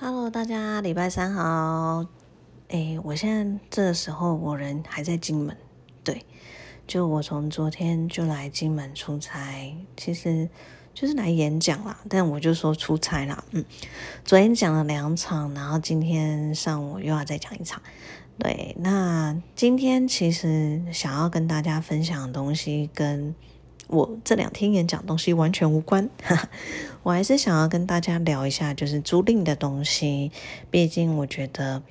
Hello，大家礼拜三好。哎，我现在这个时候我人还在金门，对，就我从昨天就来金门出差，其实就是来演讲啦，但我就说出差啦，嗯，昨天讲了两场，然后今天上午又要再讲一场，对，那今天其实想要跟大家分享的东西跟。我这两天演讲东西完全无关，哈 哈我还是想要跟大家聊一下，就是租赁的东西。毕竟我觉得，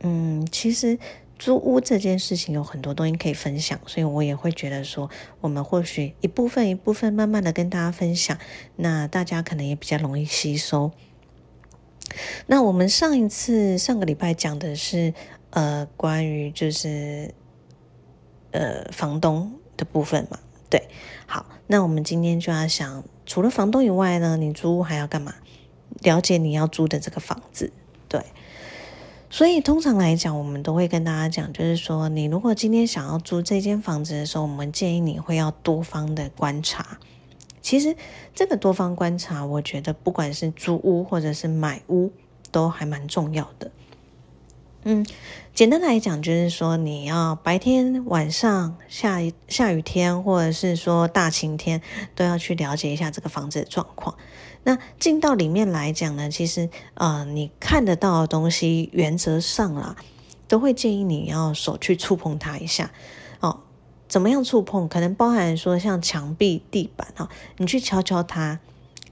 嗯，其实租屋这件事情有很多东西可以分享，所以我也会觉得说，我们或许一部分一部分慢慢的跟大家分享，那大家可能也比较容易吸收。那我们上一次上个礼拜讲的是，呃，关于就是呃房东的部分嘛。对，好，那我们今天就要想，除了房东以外呢，你租屋还要干嘛？了解你要租的这个房子，对。所以通常来讲，我们都会跟大家讲，就是说，你如果今天想要租这间房子的时候，我们建议你会要多方的观察。其实这个多方观察，我觉得不管是租屋或者是买屋，都还蛮重要的。嗯，简单来讲，就是说你要白天、晚上、下下雨天，或者是说大晴天，都要去了解一下这个房子的状况。那进到里面来讲呢，其实呃，你看得到的东西，原则上啦，都会建议你要手去触碰它一下。哦，怎么样触碰？可能包含说像墙壁、地板哈，你去敲敲它。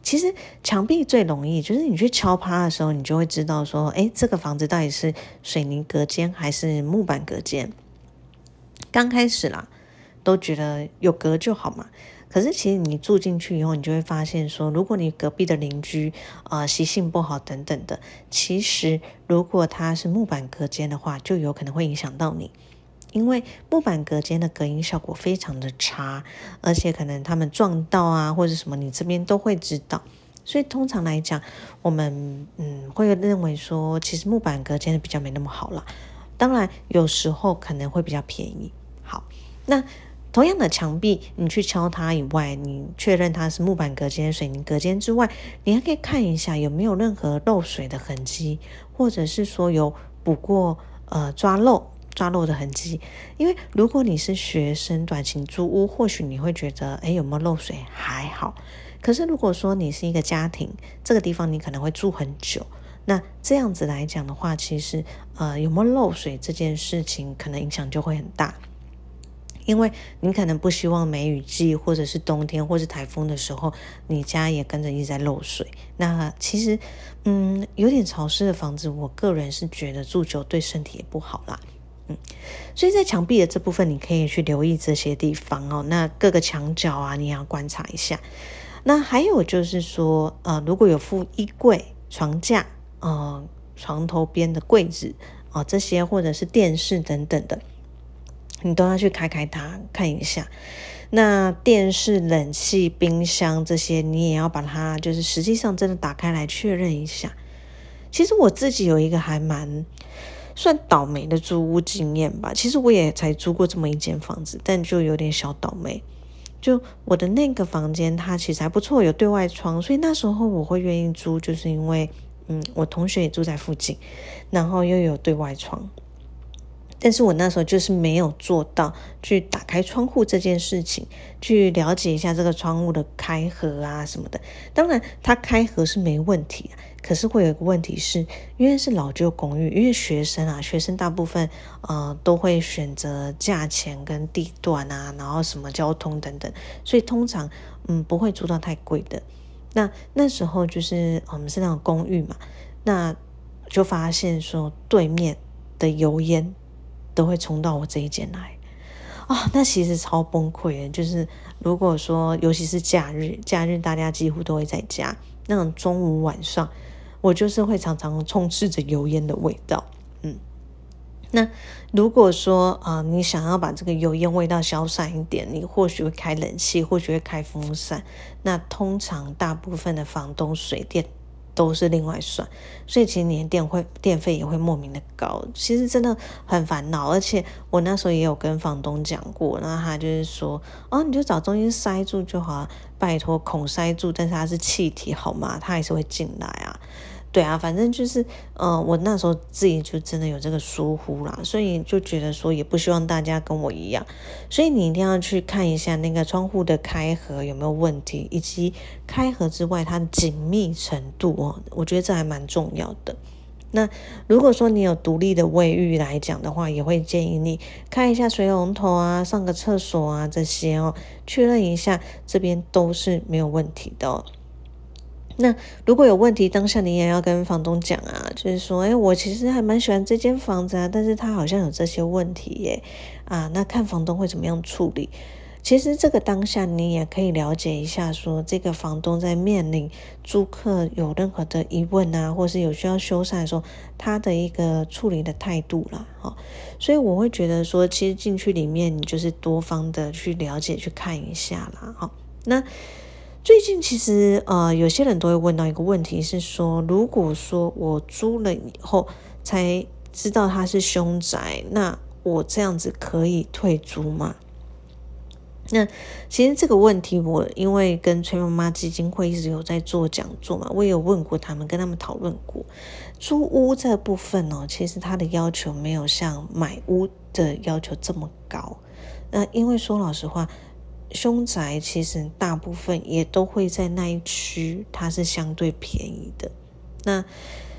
其实墙壁最容易，就是你去敲趴的时候，你就会知道说，哎，这个房子到底是水泥隔间还是木板隔间。刚开始啦，都觉得有隔就好嘛。可是其实你住进去以后，你就会发现说，如果你隔壁的邻居啊习性不好等等的，其实如果它是木板隔间的话，就有可能会影响到你。因为木板隔间的隔音效果非常的差，而且可能他们撞到啊或者什么，你这边都会知道。所以通常来讲，我们嗯会认为说，其实木板隔间的比较没那么好啦。当然有时候可能会比较便宜。好，那同样的墙壁，你去敲它以外，你确认它是木板隔间、水泥隔间之外，你还可以看一下有没有任何漏水的痕迹，或者是说有补过呃抓漏。抓漏的痕迹，因为如果你是学生短期租屋，或许你会觉得，哎，有没有漏水还好。可是如果说你是一个家庭，这个地方你可能会住很久，那这样子来讲的话，其实呃有没有漏水这件事情，可能影响就会很大。因为你可能不希望梅雨季或者是冬天或是台风的时候，你家也跟着一直在漏水。那其实，嗯，有点潮湿的房子，我个人是觉得住久对身体也不好啦。所以在墙壁的这部分，你可以去留意这些地方哦。那各个墙角啊，你也要观察一下。那还有就是说，呃，如果有附衣柜、床架、呃，床头边的柜子啊，这些或者是电视等等的，你都要去开开它看一下。那电视、冷气、冰箱这些，你也要把它就是实际上真的打开来确认一下。其实我自己有一个还蛮。算倒霉的租屋经验吧。其实我也才租过这么一间房子，但就有点小倒霉。就我的那个房间，它其实还不错，有对外窗，所以那时候我会愿意租，就是因为，嗯，我同学也住在附近，然后又有对外窗。但是我那时候就是没有做到去打开窗户这件事情，去了解一下这个窗户的开合啊什么的。当然，它开合是没问题，可是会有一个问题是，因为是老旧公寓，因为学生啊，学生大部分呃都会选择价钱跟地段啊，然后什么交通等等，所以通常嗯不会租到太贵的。那那时候就是我们是那种公寓嘛，那就发现说对面的油烟。都会冲到我这一间来啊！那其实超崩溃的。就是如果说，尤其是假日，假日大家几乎都会在家，那种中午晚上，我就是会常常充斥着油烟的味道。嗯，那如果说啊，你想要把这个油烟味道消散一点，你或许会开冷气，或许会开风扇。那通常大部分的房东水电。都是另外算，所以其实你的电会电费也会莫名的高，其实真的很烦恼。而且我那时候也有跟房东讲过，然后他就是说，哦，你就找中心塞住就好了，拜托孔塞住，但是它是气体好吗？它还是会进来啊。对啊，反正就是，呃，我那时候自己就真的有这个疏忽啦，所以就觉得说也不希望大家跟我一样，所以你一定要去看一下那个窗户的开合有没有问题，以及开合之外它的紧密程度哦，我觉得这还蛮重要的。那如果说你有独立的卫浴来讲的话，也会建议你看一下水龙头啊、上个厕所啊这些哦，确认一下这边都是没有问题的。那如果有问题，当下你也要跟房东讲啊，就是说，哎，我其实还蛮喜欢这间房子啊，但是他好像有这些问题耶，啊，那看房东会怎么样处理。其实这个当下你也可以了解一下，说这个房东在面临租客有任何的疑问啊，或是有需要修缮的时候，他的一个处理的态度啦，哈。所以我会觉得说，其实进去里面你就是多方的去了解、去看一下啦，哈。那。最近其实呃，有些人都会问到一个问题，是说，如果说我租了以后才知道它是凶宅，那我这样子可以退租吗？那其实这个问题，我因为跟崔妈妈基金会一直有在做讲座嘛，我也有问过他们，跟他们讨论过租屋这部分哦，其实他的要求没有像买屋的要求这么高。那因为说老实话。凶宅其实大部分也都会在那一区，它是相对便宜的。那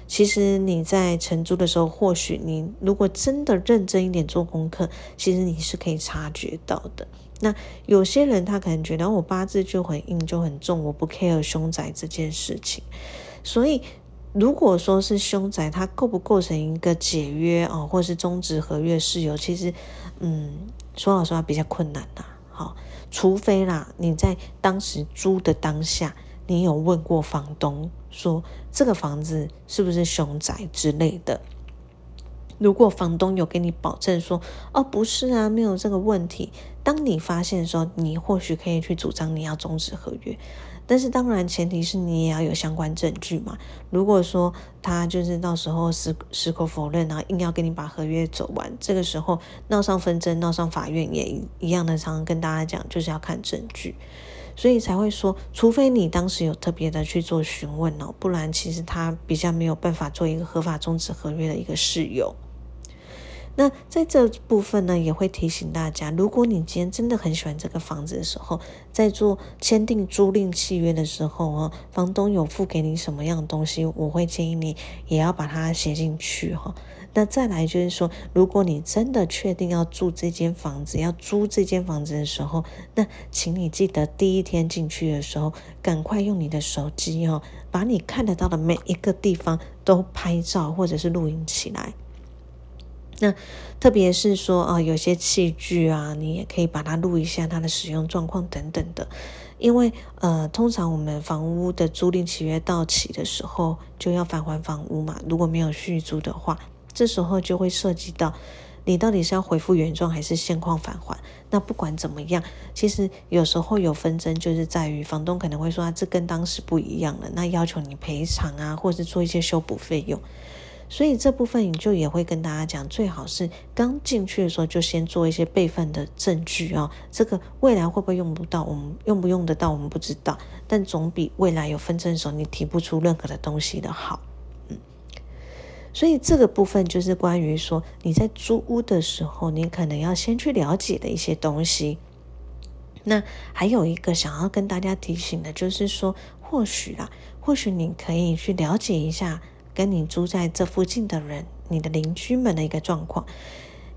其实你在承租的时候，或许你如果真的认真一点做功课，其实你是可以察觉到的。那有些人他可能觉得我八字就很硬就很重，我不 care 凶宅这件事情。所以如果说是凶宅，它构不构成一个解约啊，或是终止合约事由，其实嗯，说老实话比较困难呐。除非啦，你在当时租的当下，你有问过房东说这个房子是不是凶宅之类的。如果房东有给你保证说哦不是啊，没有这个问题，当你发现的时候你或许可以去主张你要终止合约。但是当然，前提是你也要有相关证据嘛。如果说他就是到时候矢矢口否认啊，硬要跟你把合约走完，这个时候闹上纷争、闹上法院也一样的。常常跟大家讲，就是要看证据，所以才会说，除非你当时有特别的去做询问哦，不然其实他比较没有办法做一个合法终止合约的一个事由。那在这部分呢，也会提醒大家，如果你今天真的很喜欢这个房子的时候，在做签订租赁契约的时候啊，房东有付给你什么样的东西，我会建议你也要把它写进去哈。那再来就是说，如果你真的确定要住这间房子，要租这间房子的时候，那请你记得第一天进去的时候，赶快用你的手机哦，把你看得到的每一个地方都拍照或者是录影起来。那特别是说啊，有些器具啊，你也可以把它录一下它的使用状况等等的，因为呃，通常我们房屋的租赁契约到期的时候就要返还房屋嘛，如果没有续租的话，这时候就会涉及到你到底是要恢复原状还是现况返还。那不管怎么样，其实有时候有纷争就是在于房东可能会说啊，这跟当时不一样了，那要求你赔偿啊，或者是做一些修补费用。所以这部分你就也会跟大家讲，最好是刚进去的时候就先做一些备份的证据啊。这个未来会不会用不到，我们用不用得到，我们不知道。但总比未来有纷争的时候你提不出任何的东西的好。嗯，所以这个部分就是关于说你在租屋的时候，你可能要先去了解的一些东西。那还有一个想要跟大家提醒的，就是说或许啊，或许你可以去了解一下。跟你住在这附近的人，你的邻居们的一个状况，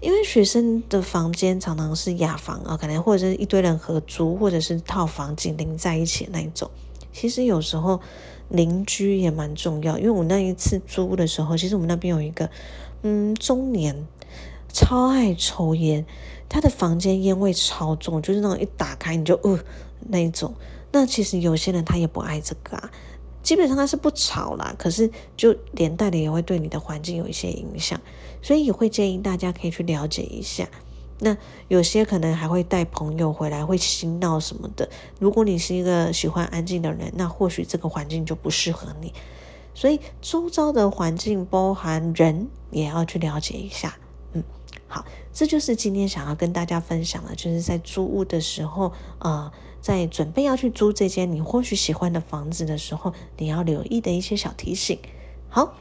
因为学生的房间常常是雅房啊，可能或者是一堆人合租，或者是套房紧邻在一起那一种。其实有时候邻居也蛮重要，因为我那一次租的时候，其实我们那边有一个嗯中年超爱抽烟，他的房间烟味超重，就是那种一打开你就呃那一种。那其实有些人他也不爱这个啊。基本上它是不吵啦，可是就连带的也会对你的环境有一些影响，所以会建议大家可以去了解一下。那有些可能还会带朋友回来，会嬉闹什么的。如果你是一个喜欢安静的人，那或许这个环境就不适合你。所以周遭的环境包含人，也要去了解一下。好，这就是今天想要跟大家分享的，就是在租屋的时候，呃。在准备要去租这间你或许喜欢的房子的时候，你要留意的一些小提醒。好，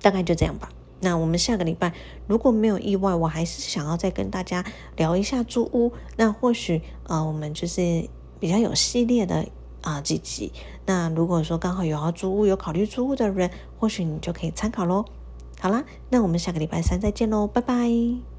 大概就这样吧。那我们下个礼拜如果没有意外，我还是想要再跟大家聊一下租屋。那或许呃，我们就是比较有系列的啊几集。那如果说刚好有要租屋、有考虑租屋的人，或许你就可以参考喽。好啦，那我们下个礼拜三再见喽，拜拜。